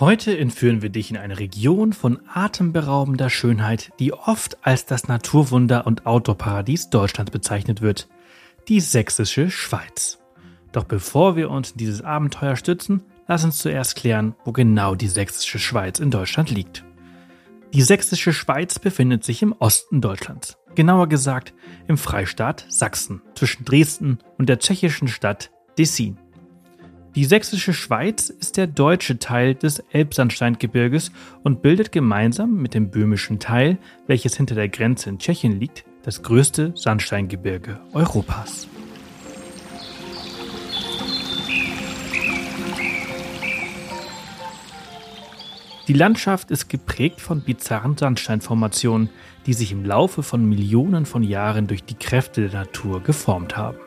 Heute entführen wir dich in eine Region von atemberaubender Schönheit, die oft als das Naturwunder und Outdoor-Paradies Deutschlands bezeichnet wird, die sächsische Schweiz. Doch bevor wir uns in dieses Abenteuer stützen, lass uns zuerst klären, wo genau die sächsische Schweiz in Deutschland liegt. Die sächsische Schweiz befindet sich im Osten Deutschlands, genauer gesagt im Freistaat Sachsen zwischen Dresden und der tschechischen Stadt Dessin. Die sächsische Schweiz ist der deutsche Teil des Elbsandsteingebirges und bildet gemeinsam mit dem böhmischen Teil, welches hinter der Grenze in Tschechien liegt, das größte Sandsteingebirge Europas. Die Landschaft ist geprägt von bizarren Sandsteinformationen, die sich im Laufe von Millionen von Jahren durch die Kräfte der Natur geformt haben.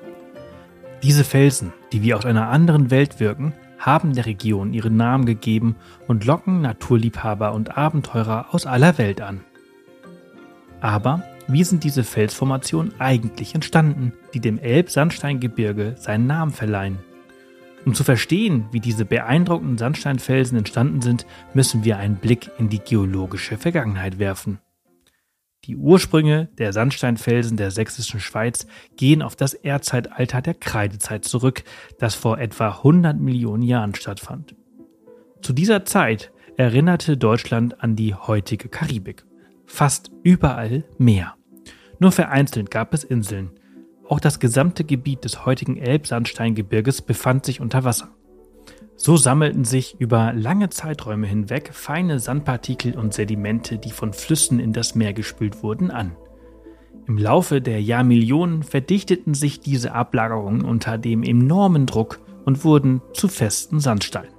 Diese Felsen, die wie aus einer anderen Welt wirken, haben der Region ihren Namen gegeben und locken Naturliebhaber und Abenteurer aus aller Welt an. Aber wie sind diese Felsformationen eigentlich entstanden, die dem Elbsandsteingebirge seinen Namen verleihen? Um zu verstehen, wie diese beeindruckenden Sandsteinfelsen entstanden sind, müssen wir einen Blick in die geologische Vergangenheit werfen. Die Ursprünge der Sandsteinfelsen der sächsischen Schweiz gehen auf das Erdzeitalter der Kreidezeit zurück, das vor etwa 100 Millionen Jahren stattfand. Zu dieser Zeit erinnerte Deutschland an die heutige Karibik. Fast überall Meer. Nur vereinzelt gab es Inseln. Auch das gesamte Gebiet des heutigen Elbsandsteingebirges befand sich unter Wasser. So sammelten sich über lange Zeiträume hinweg feine Sandpartikel und Sedimente, die von Flüssen in das Meer gespült wurden, an. Im Laufe der Jahrmillionen verdichteten sich diese Ablagerungen unter dem enormen Druck und wurden zu festen Sandsteinen.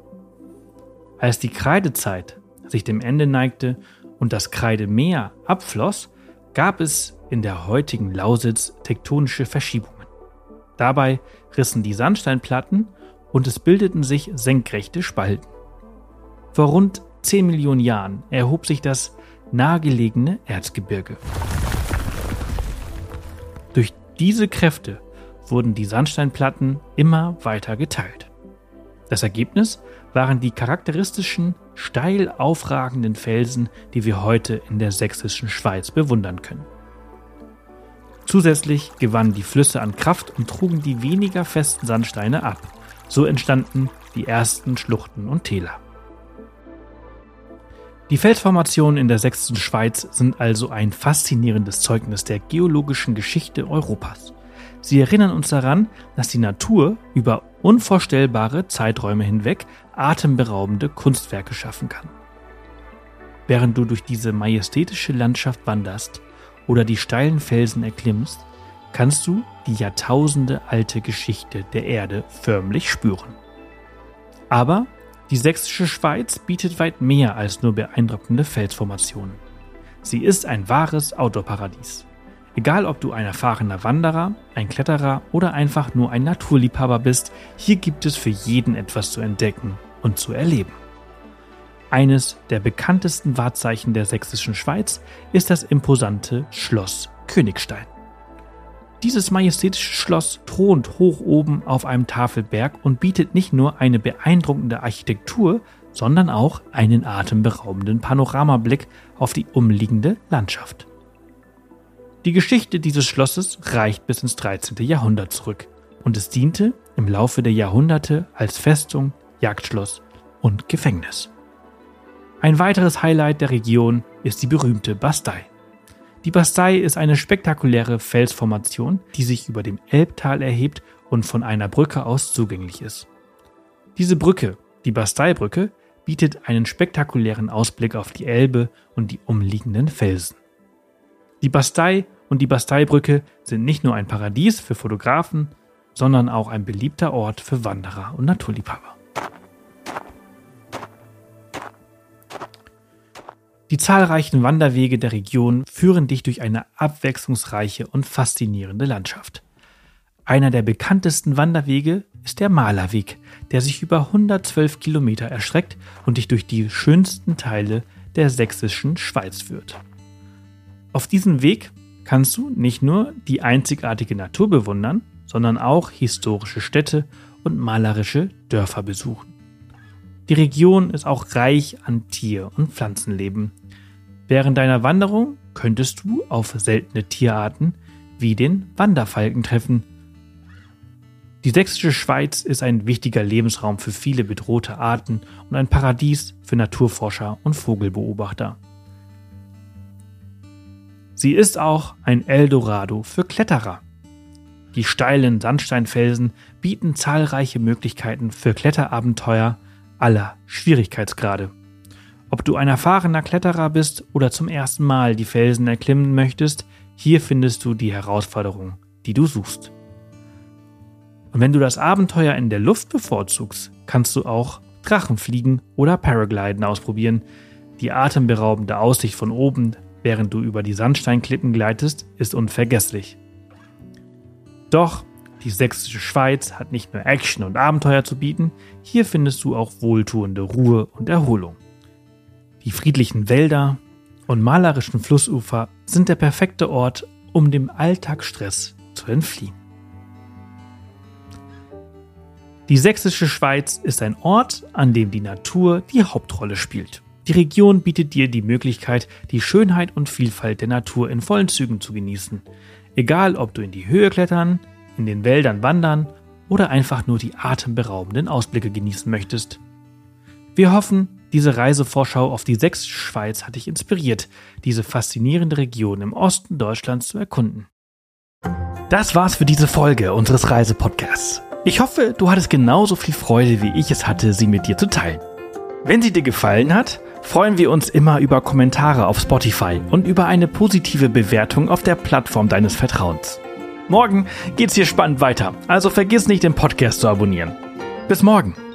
Als die Kreidezeit sich dem Ende neigte und das Kreidemeer abfloss, gab es in der heutigen Lausitz tektonische Verschiebungen. Dabei rissen die Sandsteinplatten und es bildeten sich senkrechte Spalten. Vor rund 10 Millionen Jahren erhob sich das nahegelegene Erzgebirge. Durch diese Kräfte wurden die Sandsteinplatten immer weiter geteilt. Das Ergebnis waren die charakteristischen, steil aufragenden Felsen, die wir heute in der sächsischen Schweiz bewundern können. Zusätzlich gewannen die Flüsse an Kraft und trugen die weniger festen Sandsteine ab. So entstanden die ersten Schluchten und Täler. Die Felsformationen in der sächsischen Schweiz sind also ein faszinierendes Zeugnis der geologischen Geschichte Europas. Sie erinnern uns daran, dass die Natur über unvorstellbare Zeiträume hinweg atemberaubende Kunstwerke schaffen kann. Während du durch diese majestätische Landschaft wanderst oder die steilen Felsen erklimmst, kannst du die Jahrtausende alte Geschichte der Erde förmlich spüren. Aber die sächsische Schweiz bietet weit mehr als nur beeindruckende Felsformationen. Sie ist ein wahres Outdoor-Paradies. Egal ob du ein erfahrener Wanderer, ein Kletterer oder einfach nur ein Naturliebhaber bist, hier gibt es für jeden etwas zu entdecken und zu erleben. Eines der bekanntesten Wahrzeichen der sächsischen Schweiz ist das imposante Schloss Königstein. Dieses majestätische Schloss thront hoch oben auf einem Tafelberg und bietet nicht nur eine beeindruckende Architektur, sondern auch einen atemberaubenden Panoramablick auf die umliegende Landschaft. Die Geschichte dieses Schlosses reicht bis ins 13. Jahrhundert zurück und es diente im Laufe der Jahrhunderte als Festung, Jagdschloss und Gefängnis. Ein weiteres Highlight der Region ist die berühmte Bastei. Die Bastei ist eine spektakuläre Felsformation, die sich über dem Elbtal erhebt und von einer Brücke aus zugänglich ist. Diese Brücke, die Basteibrücke, bietet einen spektakulären Ausblick auf die Elbe und die umliegenden Felsen. Die Bastei und die Basteibrücke sind nicht nur ein Paradies für Fotografen, sondern auch ein beliebter Ort für Wanderer und Naturliebhaber. Die zahlreichen Wanderwege der Region führen dich durch eine abwechslungsreiche und faszinierende Landschaft. Einer der bekanntesten Wanderwege ist der Malerweg, der sich über 112 Kilometer erstreckt und dich durch die schönsten Teile der sächsischen Schweiz führt. Auf diesem Weg kannst du nicht nur die einzigartige Natur bewundern, sondern auch historische Städte und malerische Dörfer besuchen. Die Region ist auch reich an Tier- und Pflanzenleben. Während deiner Wanderung könntest du auf seltene Tierarten wie den Wanderfalken treffen. Die sächsische Schweiz ist ein wichtiger Lebensraum für viele bedrohte Arten und ein Paradies für Naturforscher und Vogelbeobachter. Sie ist auch ein Eldorado für Kletterer. Die steilen Sandsteinfelsen bieten zahlreiche Möglichkeiten für Kletterabenteuer aller Schwierigkeitsgrade. Ob du ein erfahrener Kletterer bist oder zum ersten Mal die Felsen erklimmen möchtest, hier findest du die Herausforderung, die du suchst. Und wenn du das Abenteuer in der Luft bevorzugst, kannst du auch Drachenfliegen oder Paragliden ausprobieren. Die atemberaubende Aussicht von oben, während du über die Sandsteinklippen gleitest, ist unvergesslich. Doch die sächsische Schweiz hat nicht nur Action und Abenteuer zu bieten, hier findest du auch wohltuende Ruhe und Erholung. Die friedlichen Wälder und malerischen Flussufer sind der perfekte Ort, um dem Alltagsstress zu entfliehen. Die sächsische Schweiz ist ein Ort, an dem die Natur die Hauptrolle spielt. Die Region bietet dir die Möglichkeit, die Schönheit und Vielfalt der Natur in vollen Zügen zu genießen. Egal, ob du in die Höhe klettern, in den Wäldern wandern oder einfach nur die atemberaubenden Ausblicke genießen möchtest. Wir hoffen, diese Reisevorschau auf die sächsische Schweiz hat dich inspiriert, diese faszinierende Region im Osten Deutschlands zu erkunden. Das war's für diese Folge unseres Reisepodcasts. Ich hoffe, du hattest genauso viel Freude, wie ich es hatte, sie mit dir zu teilen. Wenn sie dir gefallen hat, freuen wir uns immer über Kommentare auf Spotify und über eine positive Bewertung auf der Plattform deines Vertrauens. Morgen geht's hier spannend weiter, also vergiss nicht, den Podcast zu abonnieren. Bis morgen!